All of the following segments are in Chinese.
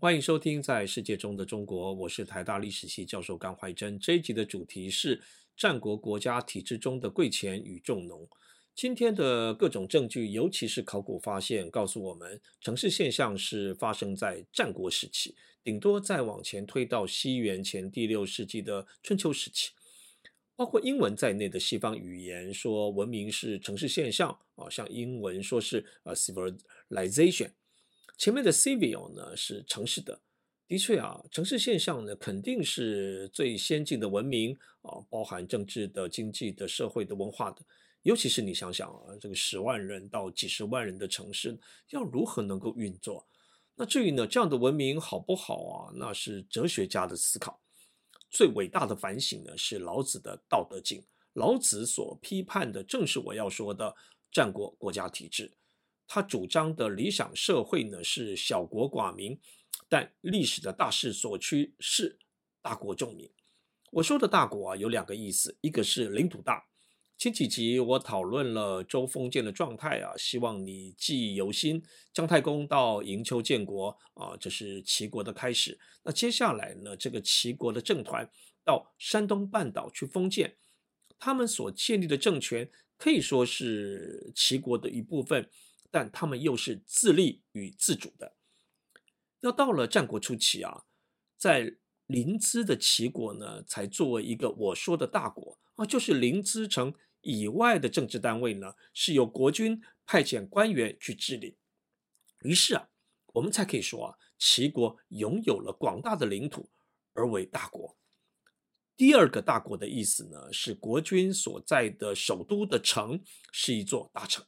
欢迎收听《在世界中的中国》，我是台大历史系教授甘怀真。这一集的主题是战国国家体制中的贵贱与重农。今天的各种证据，尤其是考古发现，告诉我们城市现象是发生在战国时期，顶多再往前推到西元前第六世纪的春秋时期。包括英文在内的西方语言说文明是城市现象啊，像英文说是呃 civilization。前面的 civil 呢是城市的，的确啊，城市现象呢肯定是最先进的文明啊，包含政治的、经济的、社会的、文化的。尤其是你想想啊，这个十万人到几十万人的城市要如何能够运作？那至于呢，这样的文明好不好啊？那是哲学家的思考。最伟大的反省呢，是老子的《道德经》。老子所批判的正是我要说的战国国家体制。他主张的理想社会呢，是小国寡民，但历史的大势所趋是大国重民。我说的大国啊，有两个意思，一个是领土大。前几集我讨论了周封建的状态啊，希望你记忆犹新。姜太公到营丘建国啊，这是齐国的开始。那接下来呢，这个齐国的政团到山东半岛去封建，他们所建立的政权可以说是齐国的一部分。但他们又是自立与自主的。要到了战国初期啊，在临淄的齐国呢，才作为一个我说的大国啊，就是临淄城以外的政治单位呢，是由国君派遣官员去治理。于是啊，我们才可以说啊，齐国拥有了广大的领土而为大国。第二个大国的意思呢，是国君所在的首都的城是一座大城。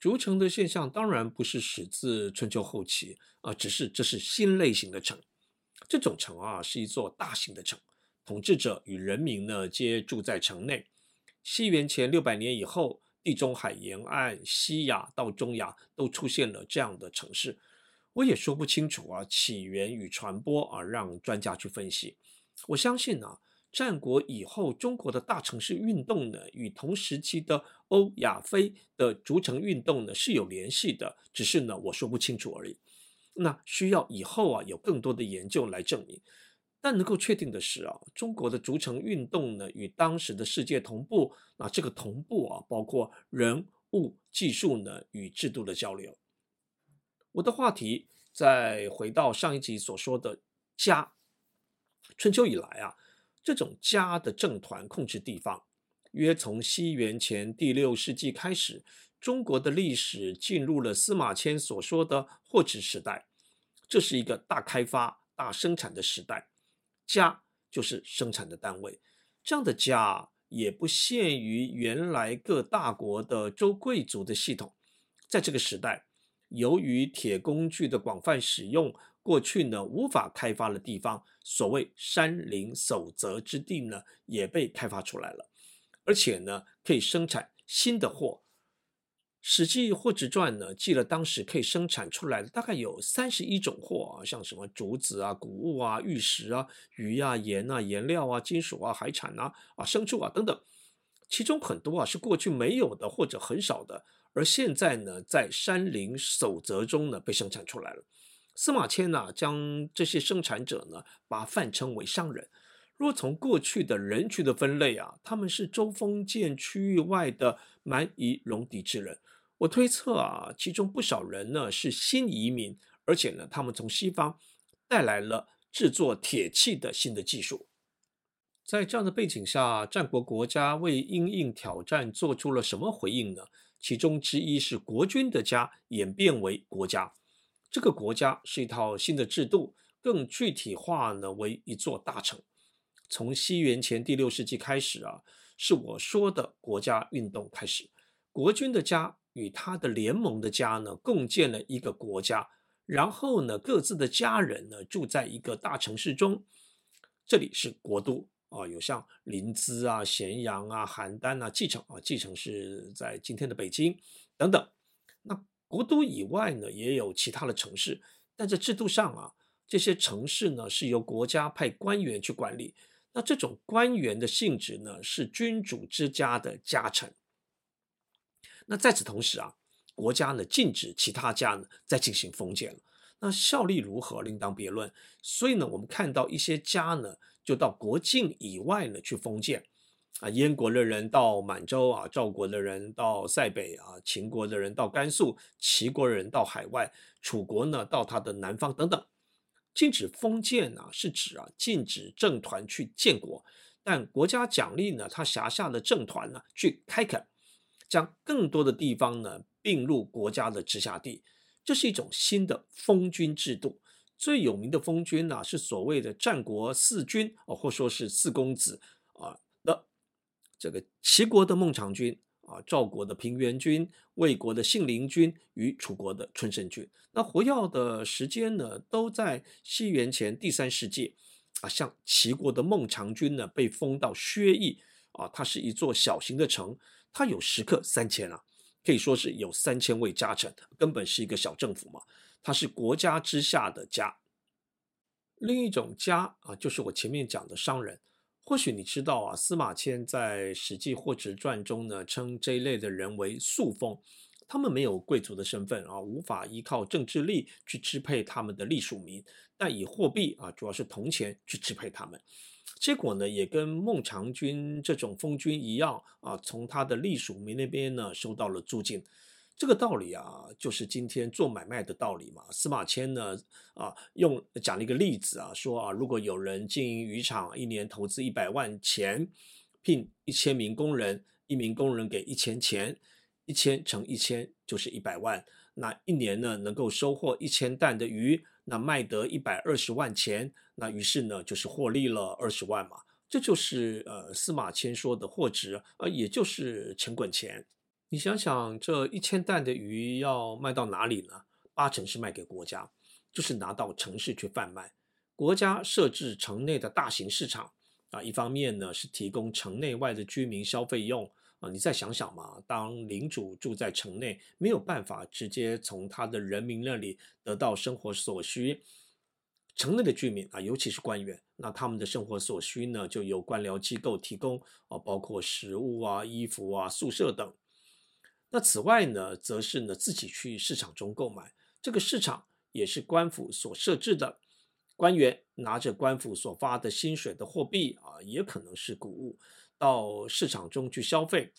筑城的现象当然不是始自春秋后期啊，只是这是新类型的城。这种城啊，是一座大型的城，统治者与人民呢皆住在城内。西元前六百年以后，地中海沿岸、西亚到中亚都出现了这样的城市。我也说不清楚啊，起源与传播啊，让专家去分析。我相信啊。战国以后，中国的大城市运动呢，与同时期的欧亚非的逐城运动呢是有联系的，只是呢我说不清楚而已。那需要以后啊有更多的研究来证明。但能够确定的是啊，中国的逐城运动呢与当时的世界同步。那这个同步啊，包括人物、技术呢与制度的交流。我的话题再回到上一集所说的家，春秋以来啊。这种家的政团控制地方，约从西元前第六世纪开始，中国的历史进入了司马迁所说的货殖时代。这是一个大开发、大生产的时代，家就是生产的单位。这样的家也不限于原来各大国的州贵族的系统。在这个时代，由于铁工具的广泛使用，过去呢无法开发的地方，所谓山林守则之地呢，也被开发出来了，而且呢可以生产新的货。《史记·货殖传》呢记了当时可以生产出来的大概有三十一种货啊，像什么竹子啊、谷物啊、玉石啊、鱼啊、盐啊、颜料啊、金属啊、海产啊、啊牲畜啊等等，其中很多啊是过去没有的或者很少的，而现在呢在山林守则中呢被生产出来了。司马迁呢，将这些生产者呢，把泛称为商人。若从过去的人群的分类啊，他们是周封建区域外的蛮夷戎狄之人。我推测啊，其中不少人呢是新移民，而且呢，他们从西方带来了制作铁器的新的技术。在这样的背景下，战国国家为因应挑战做出了什么回应呢？其中之一是国君的家演变为国家。这个国家是一套新的制度，更具体化呢为一座大城。从西元前第六世纪开始啊，是我说的国家运动开始。国君的家与他的联盟的家呢，共建了一个国家，然后呢，各自的家人呢住在一个大城市中，这里是国都啊，有像临淄啊、咸阳啊、邯郸啊、蓟城啊，蓟城是在今天的北京等等。那国都以外呢，也有其他的城市，但在制度上啊，这些城市呢是由国家派官员去管理。那这种官员的性质呢，是君主之家的家臣。那在此同时啊，国家呢禁止其他家呢再进行封建了。那效力如何另当别论。所以呢，我们看到一些家呢，就到国境以外呢去封建。啊，燕国的人到满洲啊，赵国的人到塞北啊，秦国的人到甘肃，齐国的人到海外，楚国呢到他的南方等等。禁止封建啊，是指啊禁止政团去建国，但国家奖励呢他辖下的政团呢去开垦，将更多的地方呢并入国家的直辖地，这是一种新的封君制度。最有名的封君呢是所谓的战国四君哦，或说是四公子。这个齐国的孟尝君啊，赵国的平原君，魏国的信陵君与楚国的春申君，那活跃的时间呢，都在西元前第三世纪啊。像齐国的孟尝君呢，被封到薛邑啊，它是一座小型的城，它有食客三千啊，可以说是有三千位家臣，根本是一个小政府嘛。它是国家之下的家。另一种家啊，就是我前面讲的商人。或许你知道啊，司马迁在《史记·货殖传》中呢，称这一类的人为粟封，他们没有贵族的身份啊，无法依靠政治力去支配他们的隶属民，但以货币啊，主要是铜钱去支配他们。结果呢，也跟孟尝君这种封君一样啊，从他的隶属民那边呢，收到了租金。这个道理啊，就是今天做买卖的道理嘛。司马迁呢，啊，用讲了一个例子啊，说啊，如果有人经营渔场，一年投资一百万钱，聘一千名工人，一名工人给一千钱，一千乘一千就是一百万，那一年呢，能够收获一千担的鱼，那卖得一百二十万钱，那于是呢，就是获利了二十万嘛。这就是呃司马迁说的货值，呃，也就是钱滚钱。你想想，这一千担的鱼要卖到哪里呢？八成是卖给国家，就是拿到城市去贩卖。国家设置城内的大型市场啊，一方面呢是提供城内外的居民消费用啊。你再想想嘛，当领主住在城内，没有办法直接从他的人民那里得到生活所需，城内的居民啊，尤其是官员，那他们的生活所需呢，就由官僚机构提供啊，包括食物啊、衣服啊、宿舍等。那此外呢，则是呢自己去市场中购买，这个市场也是官府所设置的，官员拿着官府所发的薪水的货币啊，也可能是谷物，到市场中去消费。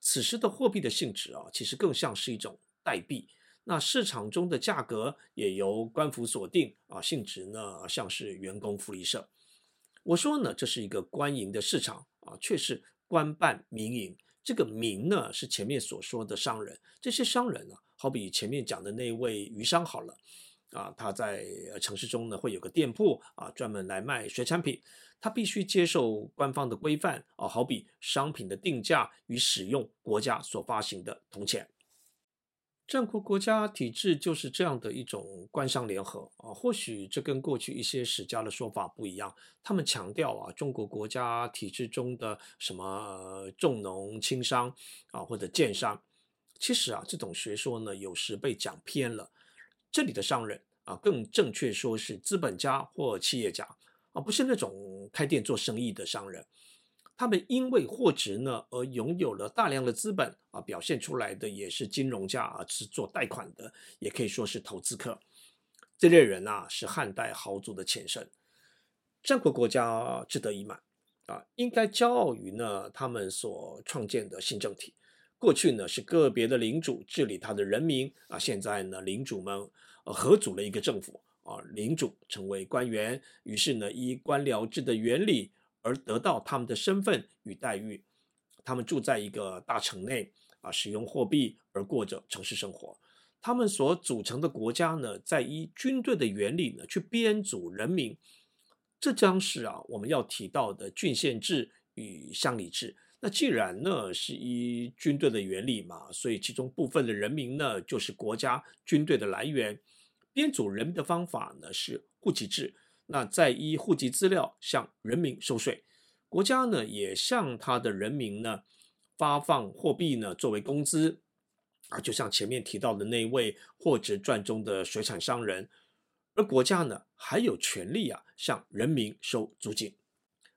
此时的货币的性质啊，其实更像是一种代币。那市场中的价格也由官府所定啊，性质呢像是员工福利社。我说呢，这是一个官营的市场啊，却是官办民营。这个民呢，是前面所说的商人。这些商人呢，好比前面讲的那位渔商好了，啊，他在城市中呢会有个店铺啊，专门来卖水产品。他必须接受官方的规范啊，好比商品的定价与使用国家所发行的铜钱。战国国家体制就是这样的一种官商联合啊，或许这跟过去一些史家的说法不一样。他们强调啊，中国国家体制中的什么、重农轻商啊，或者贱商，其实啊，这种学说呢，有时被讲偏了。这里的商人啊，更正确说是资本家或企业家啊，不是那种开店做生意的商人。他们因为货值呢而拥有了大量的资本啊，表现出来的也是金融家啊，是做贷款的，也可以说是投资客。这类人啊，是汉代豪族的前身。战国国家志得意满啊，应该骄傲于呢他们所创建的新政体。过去呢是个别的领主治理他的人民啊，现在呢领主们合组了一个政府啊，领主成为官员，于是呢依官僚制的原理。而得到他们的身份与待遇，他们住在一个大城内啊，使用货币而过着城市生活。他们所组成的国家呢，在依军队的原理呢去编组人民，这将是啊我们要提到的郡县制与乡里制。那既然呢是依军队的原理嘛，所以其中部分的人民呢就是国家军队的来源。编组人民的方法呢是户籍制。那再依户籍资料向人民收税，国家呢也向他的人民呢发放货币呢作为工资，啊，就像前面提到的那位《货殖传》中的水产商人，而国家呢还有权利啊向人民收租金。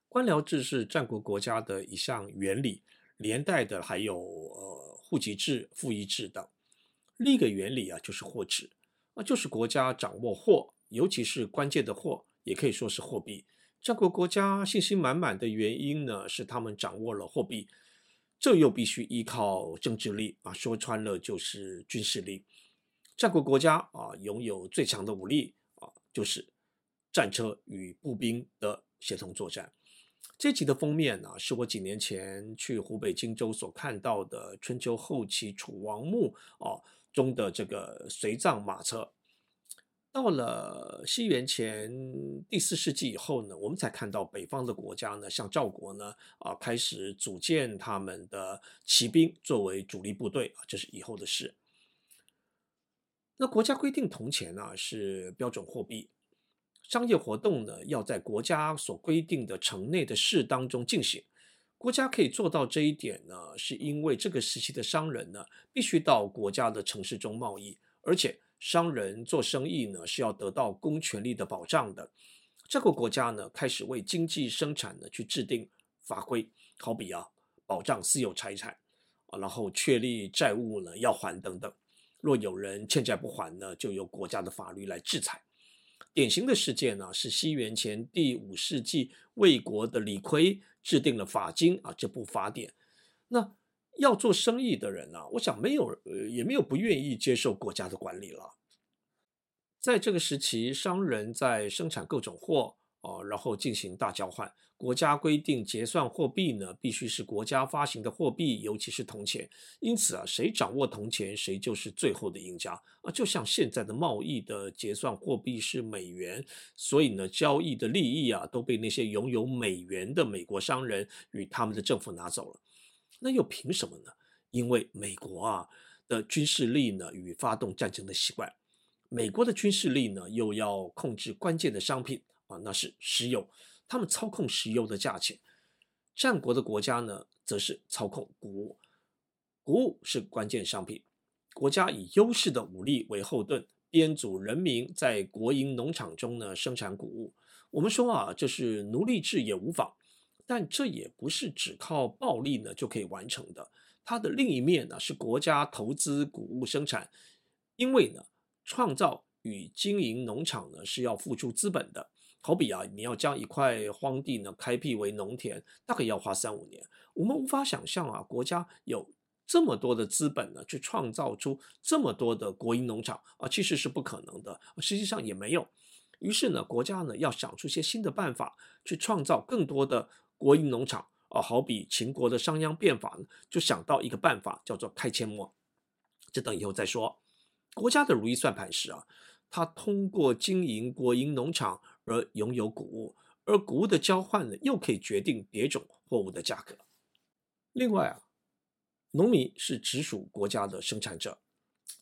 官僚制是战国国家的一项原理，连带的还有呃户籍制、赋役制等。另一个原理啊就是货殖。啊，就是国家掌握货，尤其是关键的货，也可以说是货币。战国国家信心满满的原因呢，是他们掌握了货币，这又必须依靠政治力啊，说穿了就是军事力。战国国家啊，拥有最强的武力啊，就是战车与步兵的协同作战。这集的封面呢，是我几年前去湖北荆州所看到的春秋后期楚王墓啊中的这个随葬马车。到了西元前第四世纪以后呢，我们才看到北方的国家呢，像赵国呢啊，开始组建他们的骑兵作为主力部队啊，这是以后的事。那国家规定铜钱呢是标准货币。商业活动呢，要在国家所规定的城内的市当中进行。国家可以做到这一点呢，是因为这个时期的商人呢，必须到国家的城市中贸易，而且商人做生意呢，是要得到公权力的保障的。这个国家呢，开始为经济生产呢去制定法规，好比啊，保障私有财产啊，然后确立债务呢要还等等。若有人欠债不还呢，就由国家的法律来制裁。典型的事件呢，是西元前第五世纪魏国的李悝制定了法经啊这部法典。那要做生意的人呢，我想没有呃也没有不愿意接受国家的管理了。在这个时期，商人在生产各种货。哦，然后进行大交换。国家规定结算货币呢，必须是国家发行的货币，尤其是铜钱。因此啊，谁掌握铜钱，谁就是最后的赢家啊。就像现在的贸易的结算货币是美元，所以呢，交易的利益啊，都被那些拥有美元的美国商人与他们的政府拿走了。那又凭什么呢？因为美国啊的军事力呢，与发动战争的习惯，美国的军事力呢，又要控制关键的商品。啊，那是石油，他们操控石油的价钱。战国的国家呢，则是操控谷物，谷物是关键商品。国家以优势的武力为后盾，编组人民在国营农场中呢生产谷物。我们说啊，这是奴隶制也无妨，但这也不是只靠暴力呢就可以完成的。它的另一面呢是国家投资谷物生产，因为呢创造与经营农场呢是要付出资本的。好比啊，你要将一块荒地呢开辟为农田，大概要花三五年。我们无法想象啊，国家有这么多的资本呢，去创造出这么多的国营农场啊，其实是不可能的。实际上也没有。于是呢，国家呢要想出些新的办法，去创造更多的国营农场啊。好比秦国的商鞅变法呢，就想到一个办法，叫做开阡陌。这等以后再说。国家的如意算盘是啊，他通过经营国营农场。而拥有谷物，而谷物的交换呢，又可以决定别种货物的价格。另外啊，农民是直属国家的生产者，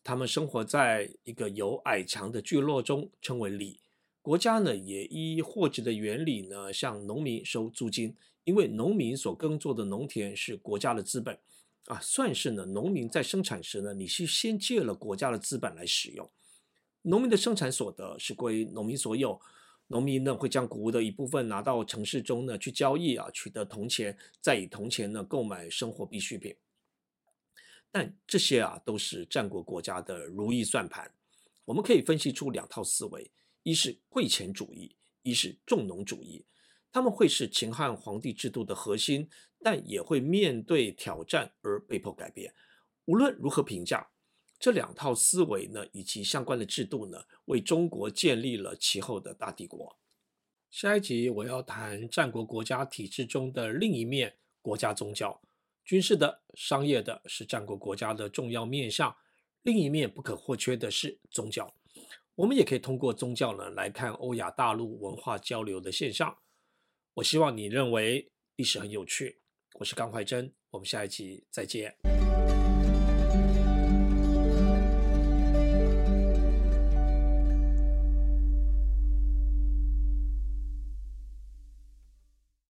他们生活在一个有矮墙的聚落中，称为里。国家呢，也依货值的原理呢，向农民收租金，因为农民所耕作的农田是国家的资本啊，算是呢，农民在生产时呢，你是先借了国家的资本来使用，农民的生产所得是归农民所有。农民呢会将谷物的一部分拿到城市中呢去交易啊，取得铜钱，再以铜钱呢购买生活必需品。但这些啊都是战国国家的如意算盘。我们可以分析出两套思维：一是贵钱主义，一是重农主义。他们会是秦汉皇帝制度的核心，但也会面对挑战而被迫改变。无论如何评价。这两套思维呢，以及相关的制度呢，为中国建立了其后的大帝国。下一集我要谈战国国家体制中的另一面——国家宗教。军事的、商业的，是战国国家的重要面向；另一面不可或缺的是宗教。我们也可以通过宗教呢，来看欧亚大陆文化交流的现象。我希望你认为历史很有趣。我是甘怀真，我们下一集再见。